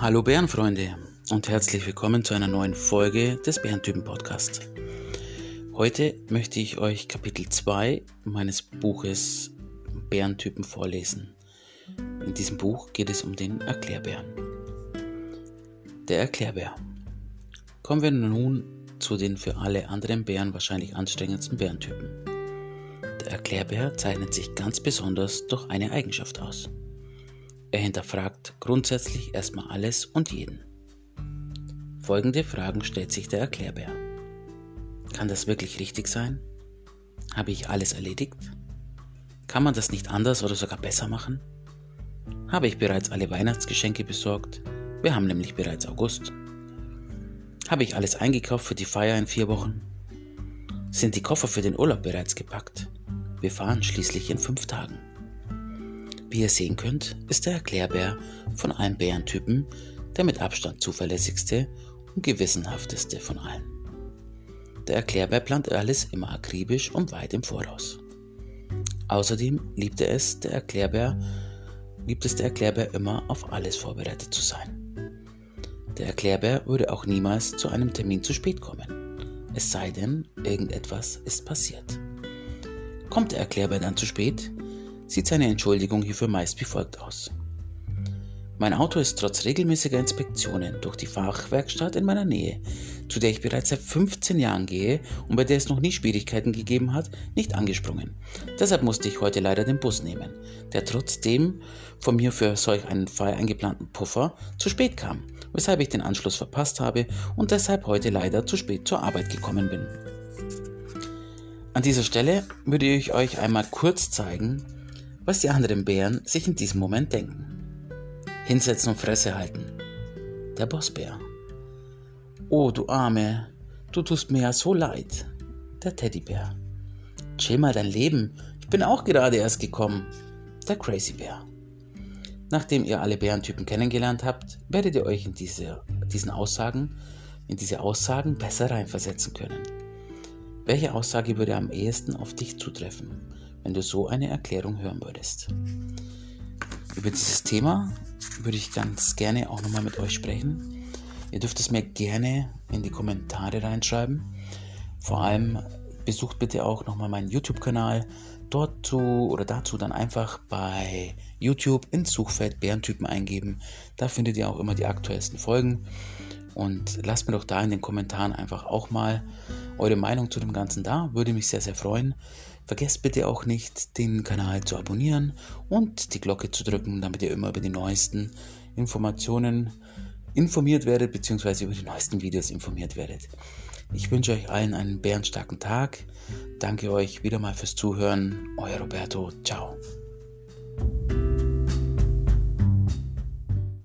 Hallo Bärenfreunde und herzlich willkommen zu einer neuen Folge des Bärentypen Podcast. Heute möchte ich euch Kapitel 2 meines Buches Bärentypen vorlesen. In diesem Buch geht es um den Erklärbären. Der Erklärbär. Kommen wir nun zu den für alle anderen Bären wahrscheinlich anstrengendsten Bärentypen. Der Erklärbär zeichnet sich ganz besonders durch eine Eigenschaft aus. Er hinterfragt grundsätzlich erstmal alles und jeden. Folgende Fragen stellt sich der Erklärbär. Kann das wirklich richtig sein? Habe ich alles erledigt? Kann man das nicht anders oder sogar besser machen? Habe ich bereits alle Weihnachtsgeschenke besorgt? Wir haben nämlich bereits August. Habe ich alles eingekauft für die Feier in vier Wochen? Sind die Koffer für den Urlaub bereits gepackt? Wir fahren schließlich in fünf Tagen. Wie ihr sehen könnt, ist der Erklärbär von allen Bärentypen der mit Abstand zuverlässigste und gewissenhafteste von allen. Der Erklärbär plant alles immer akribisch und weit im Voraus. Außerdem liebt er es, der Erklärbär, liebt es der Erklärbär immer auf alles vorbereitet zu sein. Der Erklärbär würde auch niemals zu einem Termin zu spät kommen, es sei denn, irgendetwas ist passiert. Kommt der Erklärbär dann zu spät, sieht seine Entschuldigung hierfür meist wie folgt aus. Mein Auto ist trotz regelmäßiger Inspektionen durch die Fachwerkstatt in meiner Nähe, zu der ich bereits seit 15 Jahren gehe und bei der es noch nie Schwierigkeiten gegeben hat, nicht angesprungen. Deshalb musste ich heute leider den Bus nehmen, der trotzdem von mir für solch einen Fall eingeplanten Puffer zu spät kam, weshalb ich den Anschluss verpasst habe und deshalb heute leider zu spät zur Arbeit gekommen bin. An dieser Stelle würde ich euch einmal kurz zeigen, was die anderen Bären sich in diesem Moment denken. Hinsetzen und Fresse halten. Der Bossbär. Oh, du Arme, du tust mir ja so leid. Der Teddybär. Chill mal dein Leben, ich bin auch gerade erst gekommen. Der Crazy Bär. Nachdem ihr alle Bärentypen kennengelernt habt, werdet ihr euch in diese, diesen Aussagen, in diese Aussagen besser reinversetzen können. Welche Aussage würde am ehesten auf dich zutreffen? Wenn du so eine Erklärung hören würdest. Über dieses Thema würde ich ganz gerne auch nochmal mit euch sprechen. Ihr dürft es mir gerne in die Kommentare reinschreiben. Vor allem besucht bitte auch nochmal meinen YouTube-Kanal. Dort zu oder dazu dann einfach bei YouTube ins Suchfeld Bärentypen eingeben. Da findet ihr auch immer die aktuellsten Folgen. Und lasst mir doch da in den Kommentaren einfach auch mal eure Meinung zu dem Ganzen da. Würde mich sehr, sehr freuen. Vergesst bitte auch nicht, den Kanal zu abonnieren und die Glocke zu drücken, damit ihr immer über die neuesten Informationen informiert werdet, beziehungsweise über die neuesten Videos informiert werdet. Ich wünsche euch allen einen bärenstarken Tag. Danke euch wieder mal fürs Zuhören. Euer Roberto. Ciao.